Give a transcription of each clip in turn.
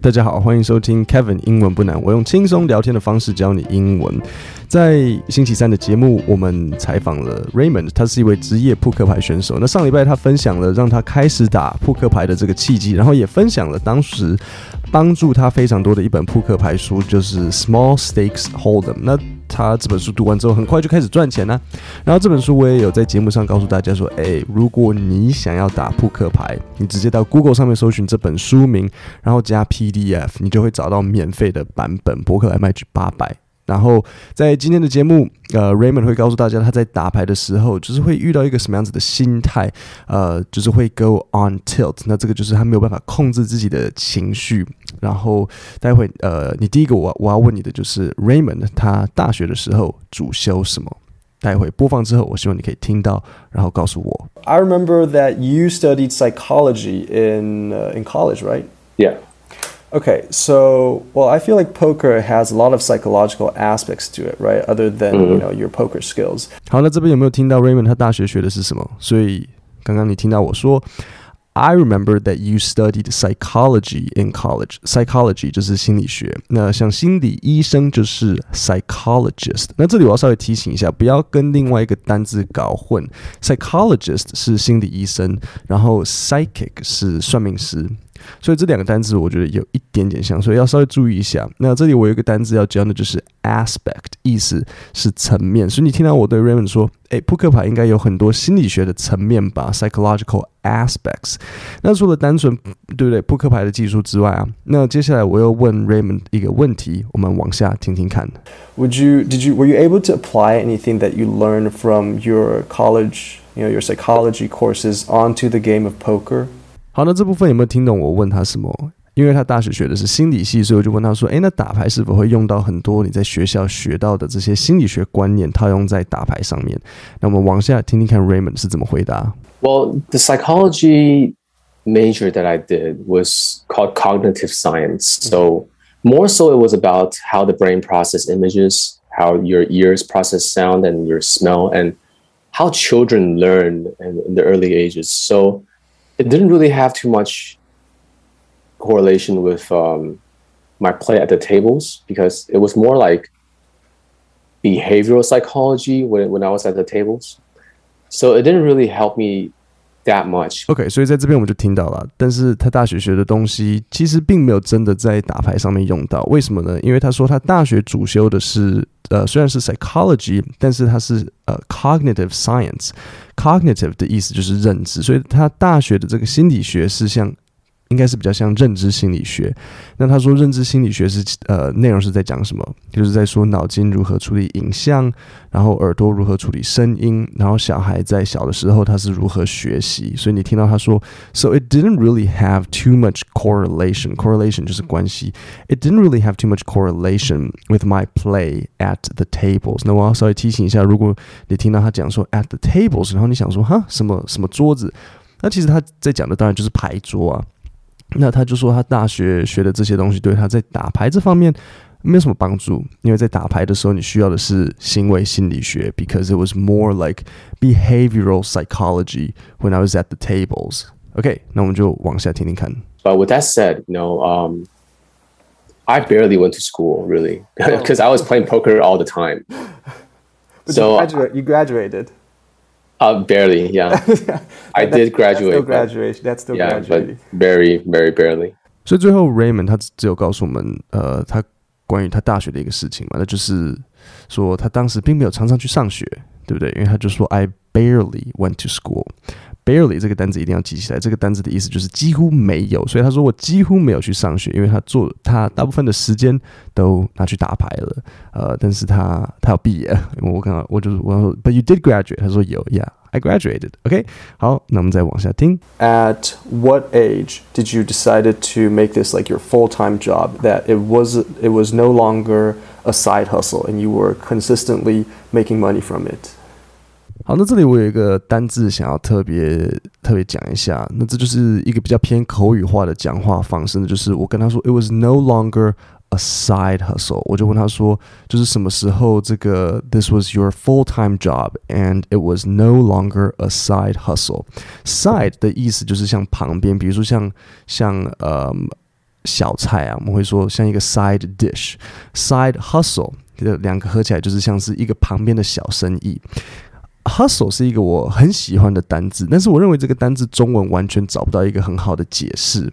大家好，欢迎收听 Kevin 英文不难，我用轻松聊天的方式教你英文。在星期三的节目，我们采访了 Raymond，他是一位职业扑克牌选手。那上礼拜他分享了让他开始打扑克牌的这个契机，然后也分享了当时帮助他非常多的一本扑克牌书，就是《Small Stakes Hold'em》。那他这本书读完之后，很快就开始赚钱呢。然后这本书我也有在节目上告诉大家说，诶，如果你想要打扑克牌，你直接到 Google 上面搜寻这本书名，然后加 PDF，你就会找到免费的版本，博客来卖去八百。然后在今天的节目，呃，Raymond 会告诉大家他在打牌的时候，就是会遇到一个什么样子的心态，呃，就是会 go on tilt。那这个就是他没有办法控制自己的情绪。然后待会，呃，你第一个我我要问你的就是 Raymond 他大学的时候主修什么？待会播放之后，我希望你可以听到，然后告诉我。I remember that you studied psychology in uh, in college, right? Yeah. Okay, so well, I feel like poker has a lot of psychological aspects to it, right? Other than you know your poker skills. 好，那这边有没有听到 Raymond 他大学学的是什么？所以刚刚你听到我说，I remember that you studied psychology in college. Psychology 就是心理学，那像心理医生就是 psychologist。那这里我要稍微提醒一下，不要跟另外一个单字搞混。Psychologist 是心理医生，然后 psychic 是算命师。 所以这两个单字我觉得有一点点像，所以要稍微注意一下。那这里我有一个单字要教的就是 aspect，意思是层面。所以你听到我对 Raymond 说，诶，扑克牌应该有很多心理学的层面吧，psychological aspects。那除了单纯对不对扑克牌的技术之外啊，那接下来我又问 Raymond 一个问题，我们往下听听看。 Would you did you were you able to apply anything that you learned from your college, you know, your psychology courses onto the game of poker? 好，那这部分有没有听懂我问他什么？因为他大学学的是心理系，所以我就问他说：“诶，那打牌是否会用到很多你在学校学到的这些心理学观念套用在打牌上面？”那我们往下听听看 Raymond 是怎么回答。 Well, the psychology major that I did was called cognitive science. So, more so, it was about how the brain process images, how your ears process sound and your smell, and how children learn in, in the early ages. So, it didn't really have too much correlation with um, my play at the tables because it was more like behavioral psychology when, when I was at the tables. So it didn't really help me that much. OK，所以在这边我们就听到了，但是他大学学的东西其实并没有真的在打牌上面用到。为什么呢？因为他说他大学主修的是呃虽然是 psychology，但是他是呃 cognitive science。cognitive 的意思就是认知，所以他大学的这个心理学是像。应该是比较像认知心理学。那他说认知心理学是呃内容是在讲什么？就是在说脑筋如何处理影像，然后耳朵如何处理声音，然后小孩在小的时候他是如何学习。所以你听到他说，So it didn't really have too much correlation. Correlation 就是关系。It didn't really have too much correlation with my play at the tables. 那我要稍微提醒一下，如果你听到他讲说 at the tables，然后你想说哈什么什么桌子，那其实他在讲的当然就是牌桌啊。那他就说，他大学学的这些东西对他在打牌这方面没有什么帮助，因为在打牌的时候，你需要的是行为心理学，because it was more like behavioral psychology when I was at the tables. OK，那我们就往下听听看。 But with that said, you know, um, I barely went to school really because I was playing poker all the time. But So- you, graduate, you graduated. Uh, barely, yeah. I That- did That's still graduate. but- graduation. That's still yeah, but graduating. very, very barely. 所以最后 Raymond 他只有告诉我们，呃，他关于他大学的一个事情嘛，那就是说他当时并没有常常去上学，对不对？因为他就说 I barely went to school。barely 这个单词一定要记起来，这个单词的意思就是几乎没有，所以他说我几乎没有去上学，因为他做他大部分的时间都拿去打牌了，呃，但是他他要毕业，我刚刚我就是我说，But you did graduate，他说有，Yeah，I graduated，OK，、好，那我们再往下听。 At what age did you decided to make this like your full-time job? That it was it was no longer a side hustle, and you were consistently making money from it. 好，那这里我有一个单字想要特别特别讲一下，那这就是一个比较偏口语化的讲话方式，那就是我跟他说，It was no longer a side hustle，我就问他说，就是什么时候这个 This was your full time job and it was no longer a side hustle。Side 的意思就是像旁边，比如说像像呃小菜啊，我们会说像一个 side dish，side hustle，这两个合起来就是像是一个旁边的小生意。Hustle 是一个我很喜欢的单字，但是我认为这个单字中文完全找不到一个很好的解释，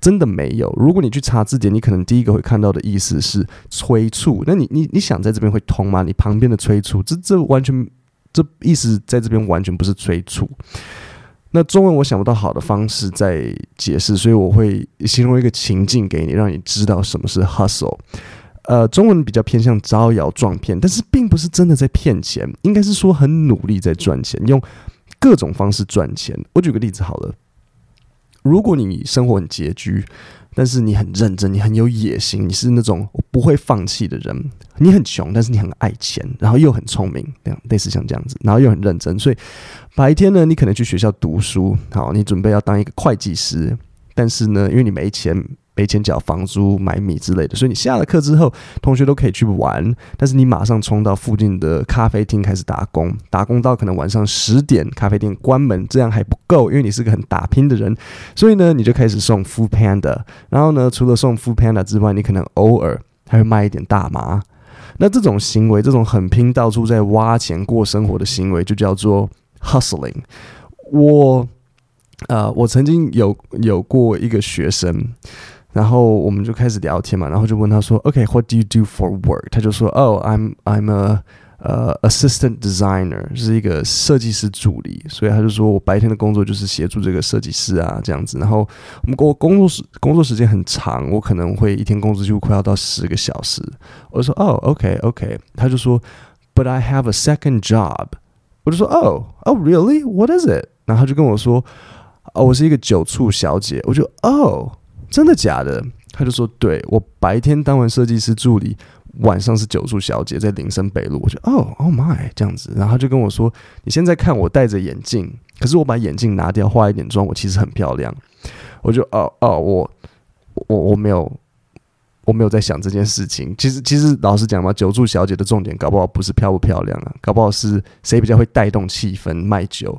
真的没有。如果你去查字典，你可能第一个会看到的意思是催促。那你你你想在这边会通吗？你旁边的催促，这这完全这意思在这边完全不是催促。那中文我想不到好的方式在解释，所以我会形容一个情境给你，让你知道什么是 hustle。呃，中文比较偏向招摇撞骗，但是并不是真的在骗钱，应该是说很努力在赚钱，用各种方式赚钱。我举个例子好了，如果你生活很拮据，但是你很认真，你很有野心，你是那种不会放弃的人，你很穷，但是你很爱钱，然后又很聪明，这样类似像这样子，然后又很认真，所以白天呢，你可能去学校读书，好，你准备要当一个会计师，但是呢，因为你没钱。没钱缴房租、买米之类的，所以你下了课之后，同学都可以去玩，但是你马上冲到附近的咖啡厅开始打工，打工到可能晚上十点，咖啡店关门，这样还不够，因为你是个很打拼的人，所以呢，你就开始送 Food Panda，然后呢，除了送 Food Panda 之外，你可能偶尔还会卖一点大麻。那这种行为，这种很拼、到处在挖钱过生活的行为，就叫做 hustling。我，呃，我曾经有有过一个学生。然后我们就开始聊天嘛，然后就问他说：“OK，what do you do for work？” 他就说：“Oh, I'm I'm a 呃 assistant designer，是一个设计师助理。”所以他就说我白天的工作就是协助这个设计师啊，这样子。然后我们工工作时工作时间很长，我可能会一天工作就快要到十个小时。我就说：“哦，OK，OK。”他就说：“But I have a second job。”我就说：“Oh, oh, really? What is it？” 然后他就跟我说：“哦，我是一个酒醋小姐。”我就：“Oh。”真的假的？他就说：“对我白天当完设计师助理，晚上是酒宿小姐，在林森北路。”我就哦，Oh my，这样子。然后他就跟我说：“你现在看我戴着眼镜，可是我把眼镜拿掉，化一点妆，我其实很漂亮。”我就哦哦，我我我没有我没有在想这件事情。其实其实老实讲嘛，酒宿小姐的重点搞不好不是漂不漂亮啊，搞不好是谁比较会带动气氛卖酒。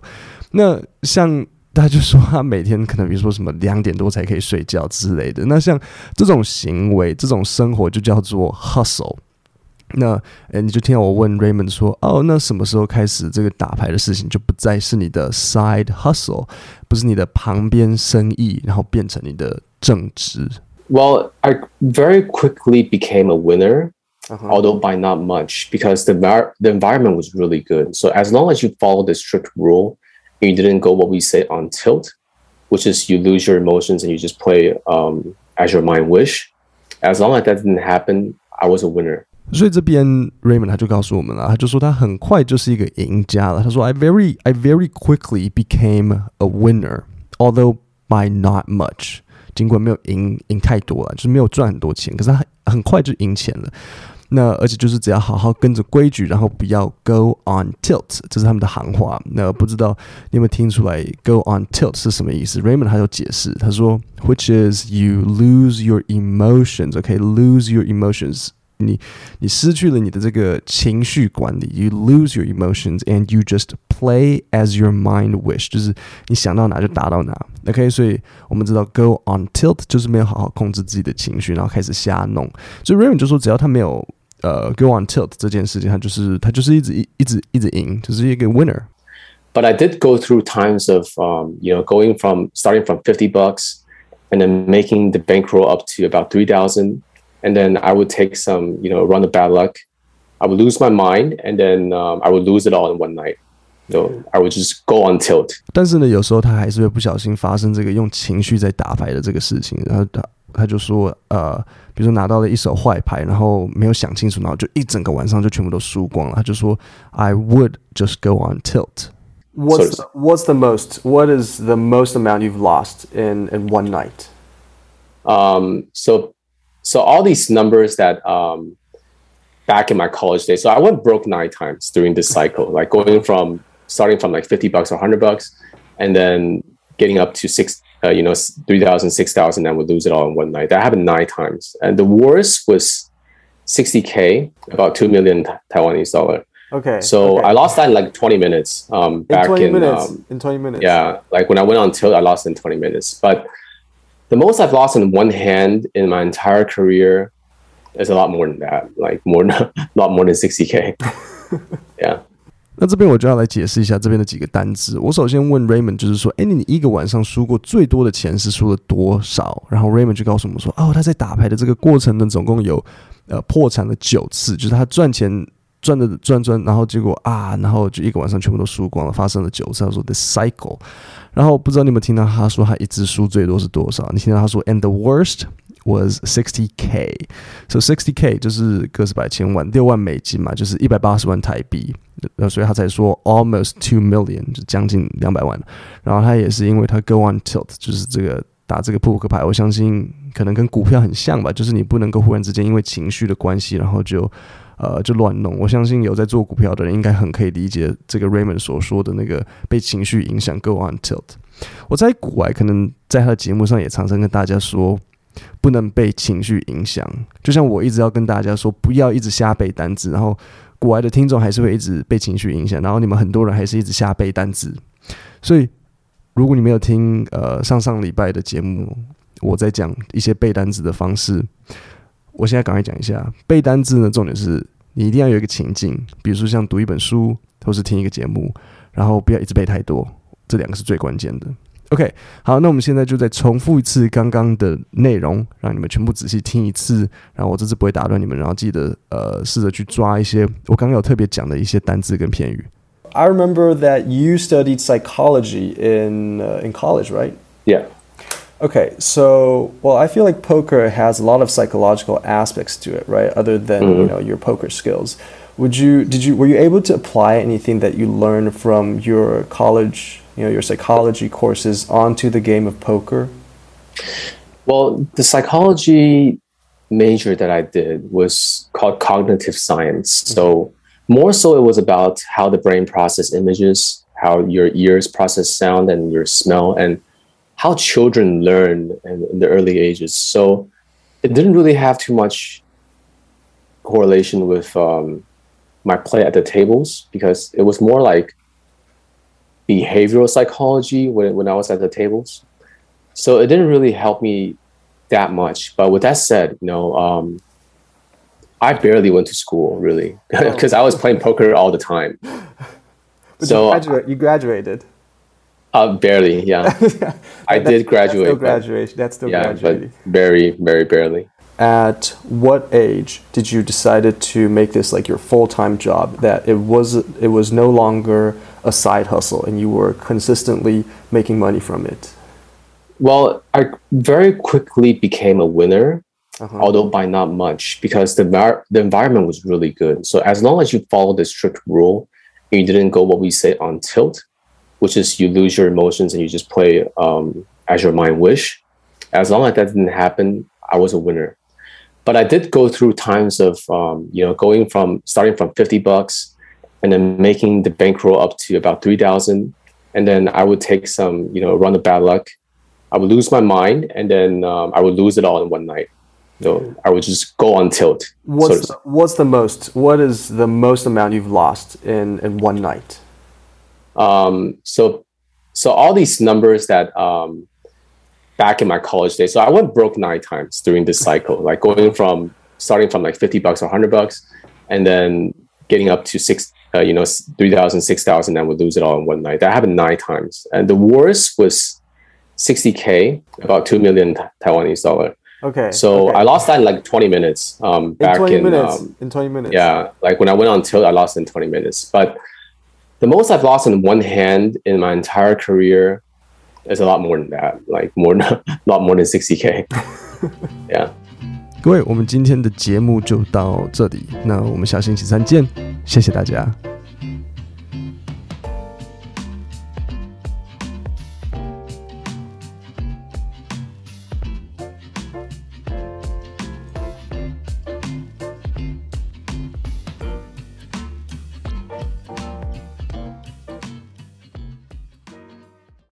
那像。他就说他每天可能比如说什么两点多才可以睡觉之类的。那像这种行为、这种生活就叫做 hustle。那诶，你就听到我问 Raymond 说：“哦，那什么时候开始这个打牌的事情就不再是你的 side hustle，不是你的旁边生意，然后变成你的正职？”Well, I very quickly became a winner. Uh-huh. Although by not much, because the the environment was really good. So as long as you follow the strict rule, you didn't go what we say on tilt, which is you lose your emotions and you just play um, as your mind wish. As long as that didn't happen, I was a winner. 所以这边 Raymond 他就告诉我们了，他就说他很快就是一个赢家了。他说 I very I very quickly became a winner, although by not much。尽管没有赢赢太多了，就是没有赚很多钱，可是他很快就赢钱了。 那而且就是只要好好跟着规矩，然后不要 go on tilt，这是他们的行话。那不知道你有没有听出来 go on tilt 是什么意思？Raymond 他有解释，他说，which is you lose your emotions，OK，lose your emotions。你你失去了你的这个情绪管理，you lose your emotions and you just play as your mind wish，就是你想到哪就达到哪。OK，所以我们知道 go on tilt 就是没有好好控制自己的情绪，然后开始瞎弄。所以 Raymond 就说，只要他没有呃 go on tilt 这件事情，他就是他就是一直一一直一直赢，就是一个 winner。But I did go through times of um, you know going from starting from fifty bucks and then making the bankroll up to about three thousand and then I would take some, you know, run of bad luck. I would lose my mind, and then um, I would lose it all in one night. So I would just go on tilt. 但是呢，有时候他还是会不小心发生这个用情绪在打牌的这个事情，然后他 他就说，呃，比如说拿到了一手坏牌，然后没有想清楚，然后就一整个晚上就全部都输光了。他就说，I would just go on tilt. What's the, what's the most? What is the most amount you've lost in in one night? Um, so so all these numbers that um, back in my college days, so I went broke nine times during this cycle, like going from starting from like 50 bucks or 100 bucks and then getting up to six, uh, you know, 3,000, 6,000 and would lose it all in one night. That happened nine times. And the worst was 60K, about 2 million Taiwanese dollar. Okay. So okay. I lost that in like 20 minutes. Um, back in 20 in, minutes. Um, in 20 minutes. Yeah. Like when I went on tilt, I lost in 20 minutes. But the most I've lost in one hand in my entire career is a lot more than that, like more, a lot more than 60K. yeah. 那这边我就要来解释一下这边的几个单字。我首先问 Raymond，就是说，哎，你一个晚上输过最多的钱是输了多少？然后 Raymond 就告诉我们说，哦，他在打牌的这个过程呢，总共有呃破产了九次，就是他赚钱赚的赚赚，然后结果啊，然后就一个晚上全部都输光了，发生了九次。他说 the cycle。然后不知道你有没有听到他说他一直输最多是多少？你听到他说 and the worst。Was 60k. So 60k 就是个十百千万，六万美金嘛，就是一百八十万台币。那，所以他才说 almost two million，就将近两百万。然后他也是因为他 go on tilt，就是这个打这个扑克牌，我相信可能跟股票很像吧，就是你不能够忽然之间因为情绪的关系，然后就呃就乱弄。我相信有在做股票的人应该很可以理解这个 Raymond 所说的那个被情绪影响 go on tilt。我在国外可能在他的节目上也常常跟大家说。不能被情绪影响，就像我一直要跟大家说，不要一直瞎背单词，然后国外的听众还是会一直被情绪影响，然后你们很多人还是一直瞎背单词。所以，如果你没有听呃上上礼拜的节目，我在讲一些背单词的方式，我现在赶快讲一下背单词呢。重点是你一定要有一个情境，比如说像读一本书，或是听一个节目，然后不要一直背太多，这两个是最关键的。OK，好，那我们现在就再重复一次刚刚的内容，让你们全部仔细听一次。然后我这次不会打断你们，然后记得呃试着去抓一些我刚刚有特别讲的一些单字跟片语。I remember that you studied psychology in uh, in college, right? Yeah. Okay, so well, I feel like poker has a lot of psychological aspects to it, right? Other than mm-hmm. you know your poker skills. Would you did you were you able to apply anything that you learned from your college you know your psychology courses onto the game of poker? Well, the psychology major that I did was called cognitive science. Mm-hmm. So more so it was about how the brain process images, how your ears process sound and your smell and how children learn in, in the early ages. So it didn't really have too much correlation with um, my play at the tables because it was more like behavioral psychology when, when I was at the tables. So it didn't really help me that much. But with that said, you know, um, I barely went to school really because oh. I was playing poker all the time. But so you, graduate, you graduated. Uh, barely, yeah. I did graduate. That's still graduation. That's still yeah, graduating. But very, very barely. At what age did you decided to make this like your full time job? That it was it was no longer a side hustle and you were consistently making money from it? Well, I very quickly became a winner, uh-huh. although by not much, because the, the environment was really good. So as long as you follow the strict rule and you didn't go what we say on tilt, which is you lose your emotions and you just play um, as your mind wish, as long as that didn't happen, I was a winner. But I did go through times of um, you know going from starting from 50 bucks and then making the bankroll up to about 3000 and then i would take some you know run of bad luck. I would lose my mind and then um, i would lose it all in one night. So i would just go on tilt what's, so the, what's the most what is the most amount you've lost in in one night? Um, so so all these numbers that um, back in my college days so i went broke nine times during this cycle like going from starting from like 50 bucks or 100 bucks and then getting up to six uh, you know, 3,000, 6,000 and would lose it all in one night. That happened nine times. And the worst was 60K, about 2 million Taiwanese dollar. Okay. So okay. I lost that in like 20 minutes. Um, back in 20 in, minutes. Um, in 20 minutes. Yeah. Like when I went on tilt, I lost in 20 minutes. But the most I've lost in one hand in my entire career is a lot more than that. Like more, a lot more than 60K. yeah. 各位，我们今天的节目就到这里，那我们下星期三见，谢谢大家。